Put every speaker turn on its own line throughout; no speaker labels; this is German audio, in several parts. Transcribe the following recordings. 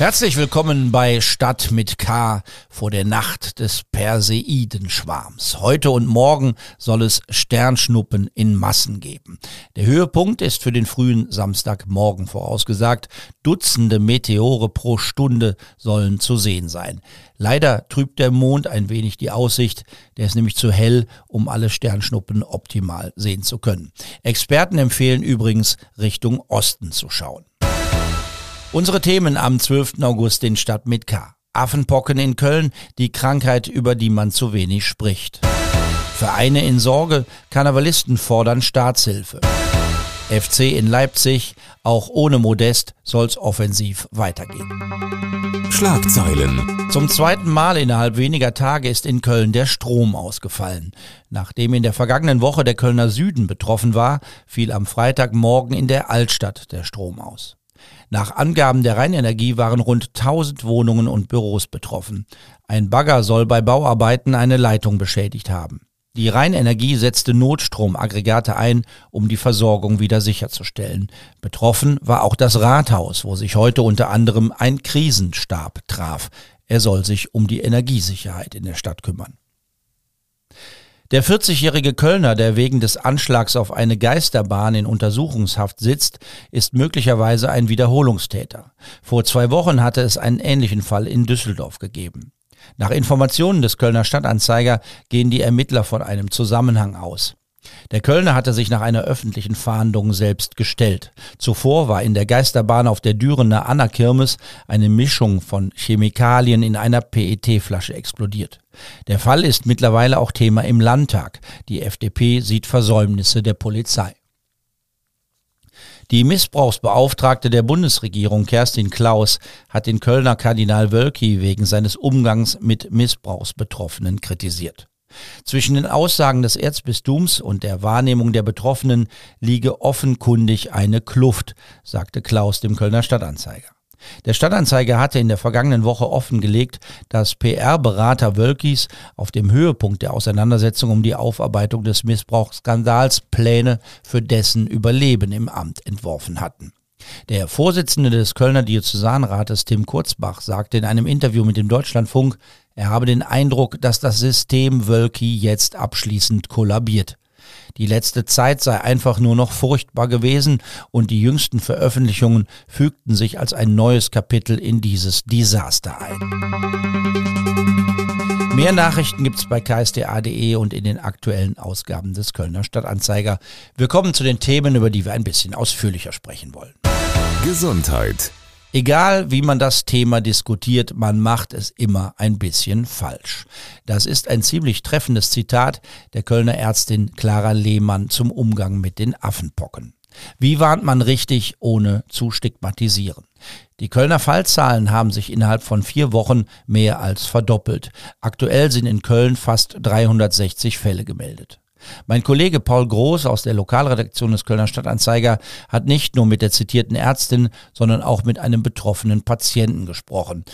Herzlich willkommen bei Stadt mit K vor der Nacht des Perseidenschwarms. Heute und morgen soll es Sternschnuppen in Massen geben. Der Höhepunkt ist für den frühen Samstagmorgen vorausgesagt. Dutzende Meteore pro Stunde sollen zu sehen sein. Leider trübt der Mond ein wenig die Aussicht. Der ist nämlich zu hell, um alle Sternschnuppen optimal sehen zu können. Experten empfehlen übrigens Richtung Osten zu schauen. Unsere Themen am 12. August in Stadt mit K. Affenpocken in Köln, die Krankheit, über die man zu wenig spricht. Vereine in Sorge, Karnevalisten fordern Staatshilfe. FC in Leipzig, auch ohne Modest soll's offensiv weitergehen.
Schlagzeilen.
Zum zweiten Mal innerhalb weniger Tage ist in Köln der Strom ausgefallen. Nachdem in der vergangenen Woche der Kölner Süden betroffen war, fiel am Freitagmorgen in der Altstadt der Strom aus. Nach Angaben der Rheinenergie waren rund 1000 Wohnungen und Büros betroffen. Ein Bagger soll bei Bauarbeiten eine Leitung beschädigt haben. Die Rheinenergie setzte Notstromaggregate ein, um die Versorgung wieder sicherzustellen. Betroffen war auch das Rathaus, wo sich heute unter anderem ein Krisenstab traf. Er soll sich um die Energiesicherheit in der Stadt kümmern. Der 40-jährige Kölner, der wegen des Anschlags auf eine Geisterbahn in Untersuchungshaft sitzt, ist möglicherweise ein Wiederholungstäter. Vor zwei Wochen hatte es einen ähnlichen Fall in Düsseldorf gegeben. Nach Informationen des Kölner Stadtanzeiger gehen die Ermittler von einem Zusammenhang aus. Der Kölner hatte sich nach einer öffentlichen Fahndung selbst gestellt. Zuvor war in der Geisterbahn auf der Dürener Anna-Kirmes eine Mischung von Chemikalien in einer PET-Flasche explodiert. Der Fall ist mittlerweile auch Thema im Landtag. Die FDP sieht Versäumnisse der Polizei. Die Missbrauchsbeauftragte der Bundesregierung Kerstin Klaus hat den Kölner Kardinal Wölki wegen seines Umgangs mit Missbrauchsbetroffenen kritisiert. Zwischen den Aussagen des Erzbistums und der Wahrnehmung der Betroffenen liege offenkundig eine Kluft, sagte Klaus dem Kölner Stadtanzeiger. Der Stadtanzeiger hatte in der vergangenen Woche offengelegt, dass PR-Berater Wölkis auf dem Höhepunkt der Auseinandersetzung um die Aufarbeitung des Missbrauchsskandals Pläne für dessen Überleben im Amt entworfen hatten. Der Vorsitzende des Kölner Diözesanrates Tim Kurzbach sagte in einem Interview mit dem Deutschlandfunk, er habe den Eindruck, dass das System Wölki jetzt abschließend kollabiert. Die letzte Zeit sei einfach nur noch furchtbar gewesen und die jüngsten Veröffentlichungen fügten sich als ein neues Kapitel in dieses Desaster ein. Mehr Nachrichten gibt's bei ksda.de und in den aktuellen Ausgaben des Kölner Stadtanzeiger. Wir kommen zu den Themen, über die wir ein bisschen ausführlicher sprechen wollen.
Gesundheit.
Egal wie man das Thema diskutiert, man macht es immer ein bisschen falsch. Das ist ein ziemlich treffendes Zitat der Kölner Ärztin Clara Lehmann zum Umgang mit den Affenpocken. Wie warnt man richtig, ohne zu stigmatisieren? Die Kölner Fallzahlen haben sich innerhalb von vier Wochen mehr als verdoppelt. Aktuell sind in Köln fast 360 Fälle gemeldet. Mein Kollege Paul Groß aus der Lokalredaktion des Kölner Stadtanzeiger hat nicht nur mit der zitierten Ärztin, sondern auch mit einem betroffenen Patienten gesprochen.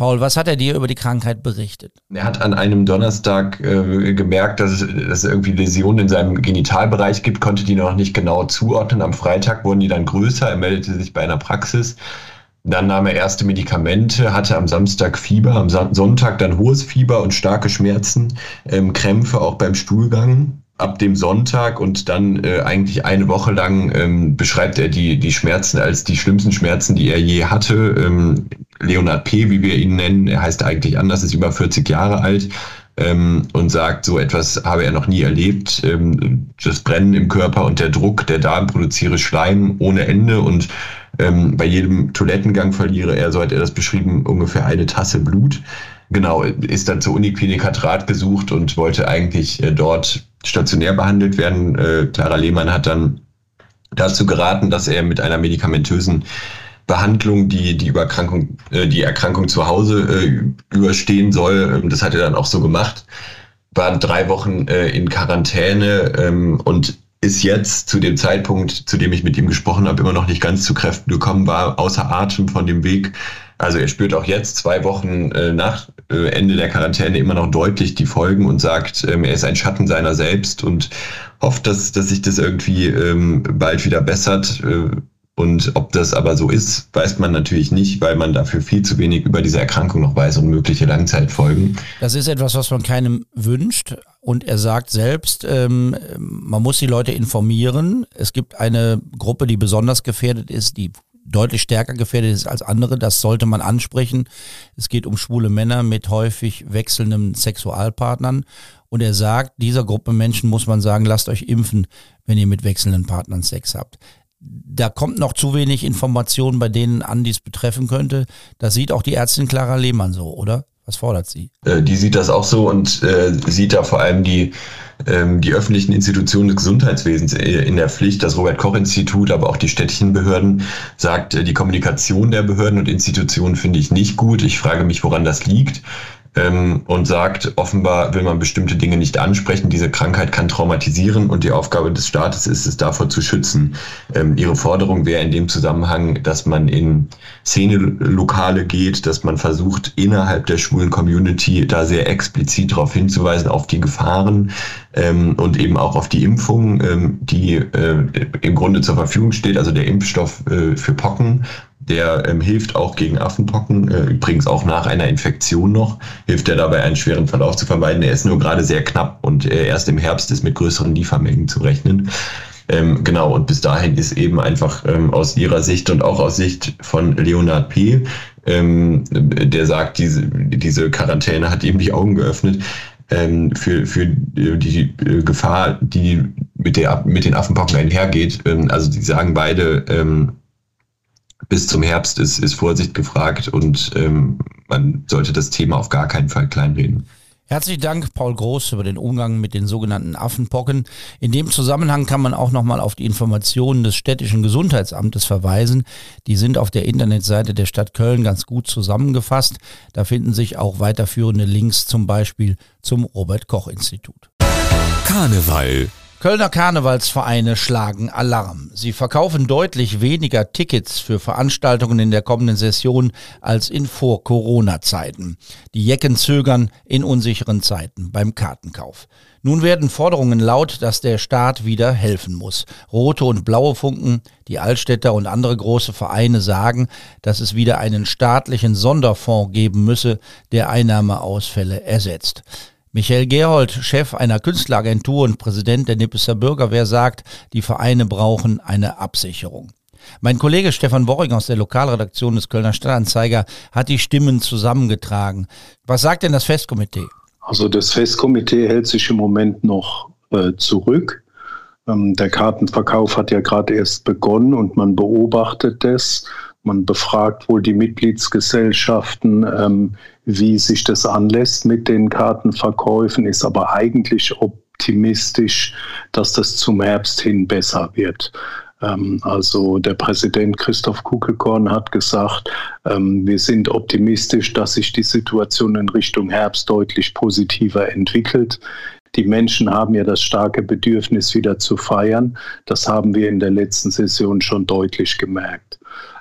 Paul, was hat er dir über die Krankheit berichtet?
Er hat an einem Donnerstag äh, gemerkt, dass es, dass es irgendwie Läsionen in seinem Genitalbereich gibt, konnte die noch nicht genau zuordnen. Am Freitag wurden die dann größer. Er meldete sich bei einer Praxis. Dann nahm er erste Medikamente, hatte am Samstag Fieber, am Sonntag dann hohes Fieber und starke Schmerzen, ähm, Krämpfe auch beim Stuhlgang ab dem Sonntag und dann äh, eigentlich eine Woche lang ähm, beschreibt er die, die Schmerzen als die schlimmsten Schmerzen, die er je hatte. Ähm, Leonard P., wie wir ihn nennen, er heißt eigentlich anders, ist über 40 Jahre alt ähm, und sagt, so etwas habe er noch nie erlebt. Ähm, das Brennen im Körper und der Druck, der Darm produziere Schleim ohne Ende und ähm, bei jedem Toilettengang verliere er, so hat er das beschrieben, ungefähr eine Tasse Blut. Genau, ist dann zur Uniklinik, hat Rat gesucht und wollte eigentlich äh, dort stationär behandelt werden. Äh, Clara Lehmann hat dann dazu geraten, dass er mit einer medikamentösen Behandlung die die Überkrankung, äh, die Erkrankung zu Hause überstehen soll. Ähm, das hat er dann auch so gemacht. War drei Wochen in Quarantäne ähm, und ist jetzt zu dem Zeitpunkt, zu dem ich mit ihm gesprochen habe, immer noch nicht ganz zu Kräften gekommen, war außer Atem von dem Weg. Also er spürt auch jetzt zwei Wochen nach Ende der Quarantäne immer noch deutlich die Folgen und sagt, ähm, er ist ein Schatten seiner selbst und hofft, dass, dass sich das irgendwie ähm, bald wieder bessert. Äh, und ob das aber so ist, weiß man natürlich nicht, weil man dafür viel zu wenig über diese Erkrankung noch weiß und mögliche Langzeitfolgen.
Das ist etwas, was man keinem wünscht. Und er sagt selbst, ähm, man muss die Leute informieren. Es gibt eine Gruppe, die besonders gefährdet ist, die deutlich stärker gefährdet ist als andere. Das sollte man ansprechen. Es geht um schwule Männer mit häufig wechselnden Sexualpartnern. Und er sagt, dieser Gruppe Menschen muss man sagen, lasst euch impfen, wenn ihr mit wechselnden Partnern Sex habt da kommt noch zu wenig Information bei denen an, die es betreffen könnte. Das sieht auch die Ärztin Clara Lehmann so, oder? Was fordert sie?
Äh, die sieht das auch so und äh, sieht da vor allem die, ähm, die öffentlichen Institutionen des Gesundheitswesens in der Pflicht. Das Robert-Koch-Institut, aber auch die städtischen Behörden sagt, äh, die Kommunikation der Behörden und Institutionen finde ich nicht gut. Ich frage mich, woran das liegt ähm, und sagt, offenbar will man bestimmte Dinge nicht ansprechen. Diese Krankheit kann traumatisieren und die Aufgabe des Staates ist es, davor zu schützen. Ähm, ihre Forderung wäre in dem Zusammenhang, dass man in Szenelokale geht, dass man versucht, innerhalb der schwulen Community da sehr explizit darauf hinzuweisen, auf die Gefahren ähm, und eben auch auf die Impfung, ähm, die äh, im Grunde zur Verfügung steht, also der Impfstoff äh, für Pocken der ähm, hilft auch gegen Affenpocken, äh, übrigens auch nach einer Infektion noch, hilft er dabei, einen schweren Verlauf zu vermeiden. Er ist nur gerade sehr knapp und äh, erst im Herbst ist mit größeren Liefermengen zu rechnen. Ähm, genau, und bis dahin ist eben einfach ähm, aus ihrer Sicht und auch aus Sicht von Leonard P., ähm, der sagt, diese, diese Quarantäne hat ihm die Augen geöffnet, ähm, für, für die äh, Gefahr, die mit, der, mit den Affenpocken einhergeht. Ähm, also die sagen beide, ähm, bis zum Herbst ist, ist Vorsicht gefragt und ähm, man sollte das Thema auf gar keinen Fall kleinreden.
Herzlichen Dank, Paul Groß, über den Umgang mit den sogenannten Affenpocken. In dem Zusammenhang kann man auch nochmal auf die Informationen des städtischen Gesundheitsamtes verweisen. Die sind auf der Internetseite der Stadt Köln ganz gut zusammengefasst. Da finden sich auch weiterführende Links zum Beispiel zum Robert Koch Institut.
Karneval
Kölner Karnevalsvereine schlagen Alarm. Sie verkaufen deutlich weniger Tickets für Veranstaltungen in der kommenden Session als in Vor-Corona-Zeiten. Die Jecken zögern in unsicheren Zeiten beim Kartenkauf. Nun werden Forderungen laut, dass der Staat wieder helfen muss. Rote und blaue Funken, die Altstädter und andere große Vereine sagen, dass es wieder einen staatlichen Sonderfonds geben müsse, der Einnahmeausfälle ersetzt. Michael Gerold, Chef einer Künstleragentur und Präsident der Nippeser Bürgerwehr, sagt, die Vereine brauchen eine Absicherung. Mein Kollege Stefan Worring aus der Lokalredaktion des Kölner Stadtanzeiger hat die Stimmen zusammengetragen. Was sagt denn das Festkomitee?
Also das Festkomitee hält sich im Moment noch äh, zurück. Ähm, der Kartenverkauf hat ja gerade erst begonnen und man beobachtet das. Man befragt wohl die Mitgliedsgesellschaften, ähm, wie sich das anlässt mit den Kartenverkäufen, ist aber eigentlich optimistisch, dass das zum Herbst hin besser wird. Ähm, also der Präsident Christoph Kuckelkorn hat gesagt, ähm, wir sind optimistisch, dass sich die Situation in Richtung Herbst deutlich positiver entwickelt. Die Menschen haben ja das starke Bedürfnis, wieder zu feiern. Das haben wir in der letzten Session schon deutlich gemerkt.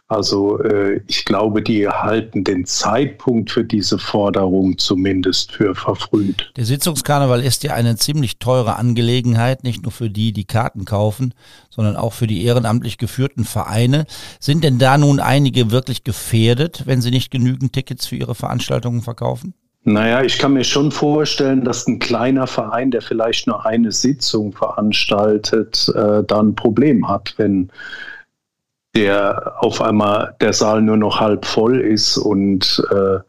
Also äh, ich glaube, die halten den Zeitpunkt für diese Forderung zumindest für verfrüht.
Der Sitzungskarneval ist ja eine ziemlich teure Angelegenheit, nicht nur für die, die Karten kaufen, sondern auch für die ehrenamtlich geführten Vereine. Sind denn da nun einige wirklich gefährdet, wenn sie nicht genügend Tickets für ihre Veranstaltungen verkaufen?
Naja, ich kann mir schon vorstellen, dass ein kleiner Verein, der vielleicht nur eine Sitzung veranstaltet, äh, da ein Problem hat, wenn der auf einmal der Saal nur noch halb voll ist und äh,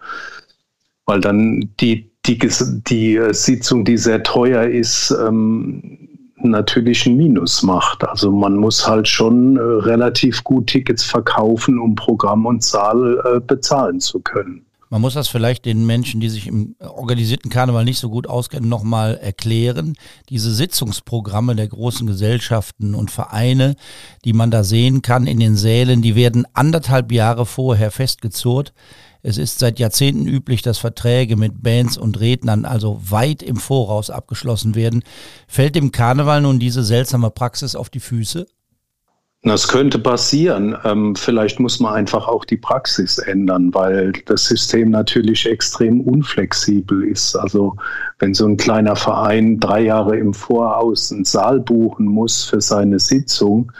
weil dann die, die, die Sitzung, die sehr teuer ist, ähm, natürlich ein Minus macht. Also man muss halt schon äh, relativ gut Tickets verkaufen, um Programm und Saal äh, bezahlen zu können.
Man muss das vielleicht den Menschen, die sich im organisierten Karneval nicht so gut auskennen, nochmal erklären. Diese Sitzungsprogramme der großen Gesellschaften und Vereine, die man da sehen kann in den Sälen, die werden anderthalb Jahre vorher festgezurrt. Es ist seit Jahrzehnten üblich, dass Verträge mit Bands und Rednern also weit im Voraus abgeschlossen werden. Fällt dem Karneval nun diese seltsame Praxis auf die Füße?
Das könnte passieren. Ähm, vielleicht muss man einfach auch die Praxis ändern, weil das System natürlich extrem unflexibel ist. Also wenn so ein kleiner Verein drei Jahre im Voraus einen Saal buchen muss für seine Sitzung,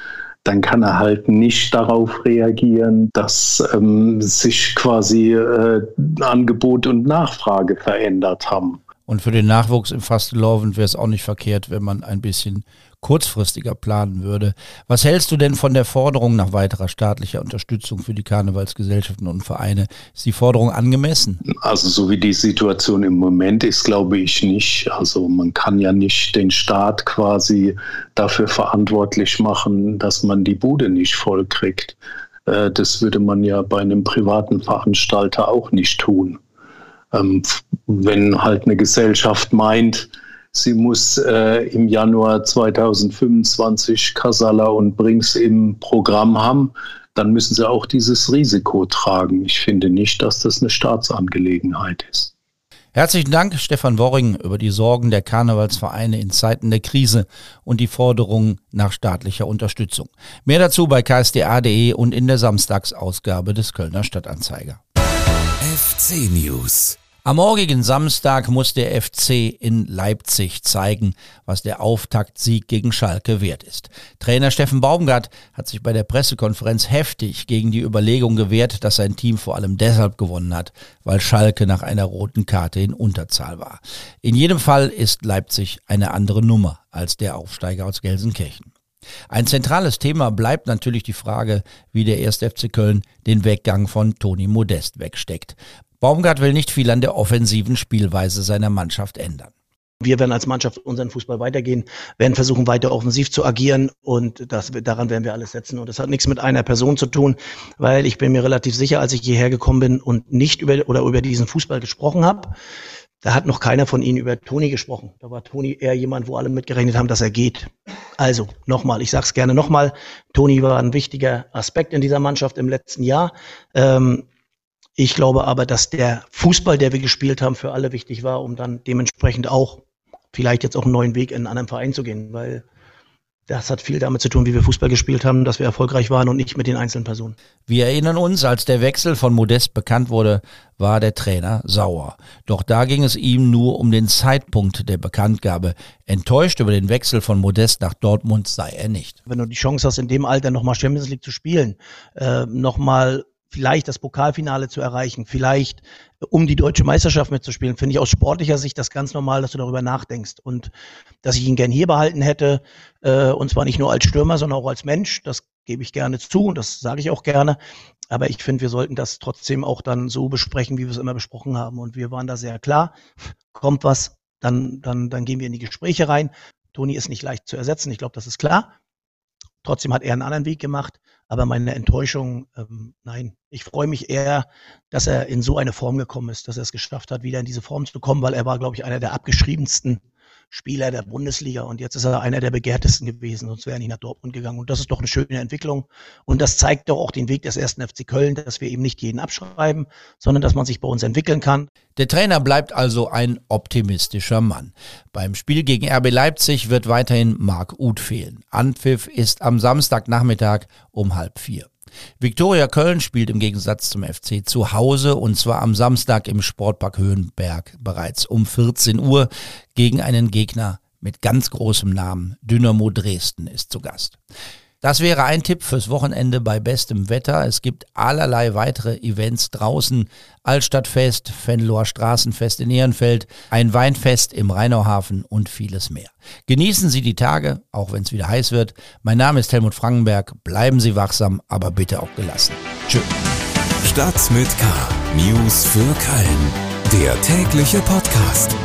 dann kann er halt nicht darauf reagieren, dass ähm, sich quasi äh, Angebot und Nachfrage verändert haben.
Und für den Nachwuchs im Fastelovend wäre es auch nicht verkehrt, wenn man ein bisschen kurzfristiger planen würde. Was hältst du denn von der Forderung nach weiterer staatlicher Unterstützung für die Karnevalsgesellschaften und Vereine? Ist die Forderung angemessen?
Also so wie die Situation im Moment ist, glaube ich nicht. Also man kann ja nicht den Staat quasi dafür verantwortlich machen, dass man die Bude nicht voll kriegt. Äh, das würde man ja bei einem privaten Veranstalter auch nicht tun. Ähm, wenn halt eine Gesellschaft meint, sie muss äh, im Januar 2025 Casala und Brinks im Programm haben, dann müssen sie auch dieses Risiko tragen. Ich finde nicht, dass das eine Staatsangelegenheit ist.
Herzlichen Dank, Stefan Worring, über die Sorgen der Karnevalsvereine in Zeiten der Krise und die Forderungen nach staatlicher Unterstützung. Mehr dazu bei ksda.de und in der Samstagsausgabe des Kölner Stadtanzeiger.
FC News
am morgigen Samstag muss der FC in Leipzig zeigen, was der Auftaktsieg gegen Schalke wert ist. Trainer Steffen Baumgart hat sich bei der Pressekonferenz heftig gegen die Überlegung gewehrt, dass sein Team vor allem deshalb gewonnen hat, weil Schalke nach einer roten Karte in Unterzahl war. In jedem Fall ist Leipzig eine andere Nummer als der Aufsteiger aus Gelsenkirchen. Ein zentrales Thema bleibt natürlich die Frage, wie der 1. FC Köln den Weggang von Toni Modest wegsteckt. Baumgart will nicht viel an der offensiven Spielweise seiner Mannschaft ändern.
Wir werden als Mannschaft unseren Fußball weitergehen, werden versuchen, weiter offensiv zu agieren und das, daran werden wir alles setzen. Und das hat nichts mit einer Person zu tun, weil ich bin mir relativ sicher, als ich hierher gekommen bin und nicht über oder über diesen Fußball gesprochen habe, da hat noch keiner von Ihnen über Toni gesprochen. Da war Toni eher jemand, wo alle mitgerechnet haben, dass er geht. Also nochmal, ich sage es gerne nochmal, Toni war ein wichtiger Aspekt in dieser Mannschaft im letzten Jahr. Ähm, ich glaube aber, dass der Fußball, der wir gespielt haben, für alle wichtig war, um dann dementsprechend auch vielleicht jetzt auch einen neuen Weg in einen anderen Verein zu gehen, weil das hat viel damit zu tun, wie wir Fußball gespielt haben, dass wir erfolgreich waren und nicht mit den einzelnen Personen.
Wir erinnern uns, als der Wechsel von Modest bekannt wurde, war der Trainer sauer. Doch da ging es ihm nur um den Zeitpunkt der Bekanntgabe. Enttäuscht über den Wechsel von Modest nach Dortmund sei er nicht.
Wenn du die Chance hast, in dem Alter nochmal Champions League zu spielen, äh, nochmal vielleicht das Pokalfinale zu erreichen, vielleicht äh, um die deutsche Meisterschaft mitzuspielen, finde ich aus sportlicher Sicht das ganz normal, dass du darüber nachdenkst. Und dass ich ihn gern hier behalten hätte, äh, und zwar nicht nur als Stürmer, sondern auch als Mensch, das gebe ich gerne zu und das sage ich auch gerne. Aber ich finde, wir sollten das trotzdem auch dann so besprechen, wie wir es immer besprochen haben. Und wir waren da sehr klar, kommt was, dann, dann, dann gehen wir in die Gespräche rein. Toni ist nicht leicht zu ersetzen, ich glaube, das ist klar. Trotzdem hat er einen anderen Weg gemacht. Aber meine Enttäuschung, ähm, nein. Ich freue mich eher, dass er in so eine Form gekommen ist, dass er es geschafft hat, wieder in diese Form zu kommen, weil er war, glaube ich, einer der abgeschriebensten Spieler der Bundesliga und jetzt ist er einer der begehrtesten gewesen, sonst wäre er nicht nach Dortmund gegangen. Und das ist doch eine schöne Entwicklung. Und das zeigt doch auch den Weg des ersten FC Köln, dass wir eben nicht jeden abschreiben, sondern dass man sich bei uns entwickeln kann.
Der Trainer bleibt also ein optimistischer Mann. Beim Spiel gegen RB Leipzig wird weiterhin Marc Uth fehlen. Anpfiff ist am Samstagnachmittag um halb vier. Viktoria Köln spielt im Gegensatz zum FC zu Hause und zwar am Samstag im Sportpark Höhenberg bereits um 14 Uhr gegen einen Gegner mit ganz großem Namen. Dynamo Dresden ist zu Gast. Das wäre ein Tipp fürs Wochenende bei bestem Wetter. Es gibt allerlei weitere Events draußen. Altstadtfest, Fenloher Straßenfest in Ehrenfeld, ein Weinfest im Rheinauhafen und vieles mehr. Genießen Sie die Tage, auch wenn es wieder heiß wird. Mein Name ist Helmut Frankenberg. Bleiben Sie wachsam, aber bitte auch gelassen. Tschüss.
Stadt mit K. News für Köln. Der tägliche Podcast.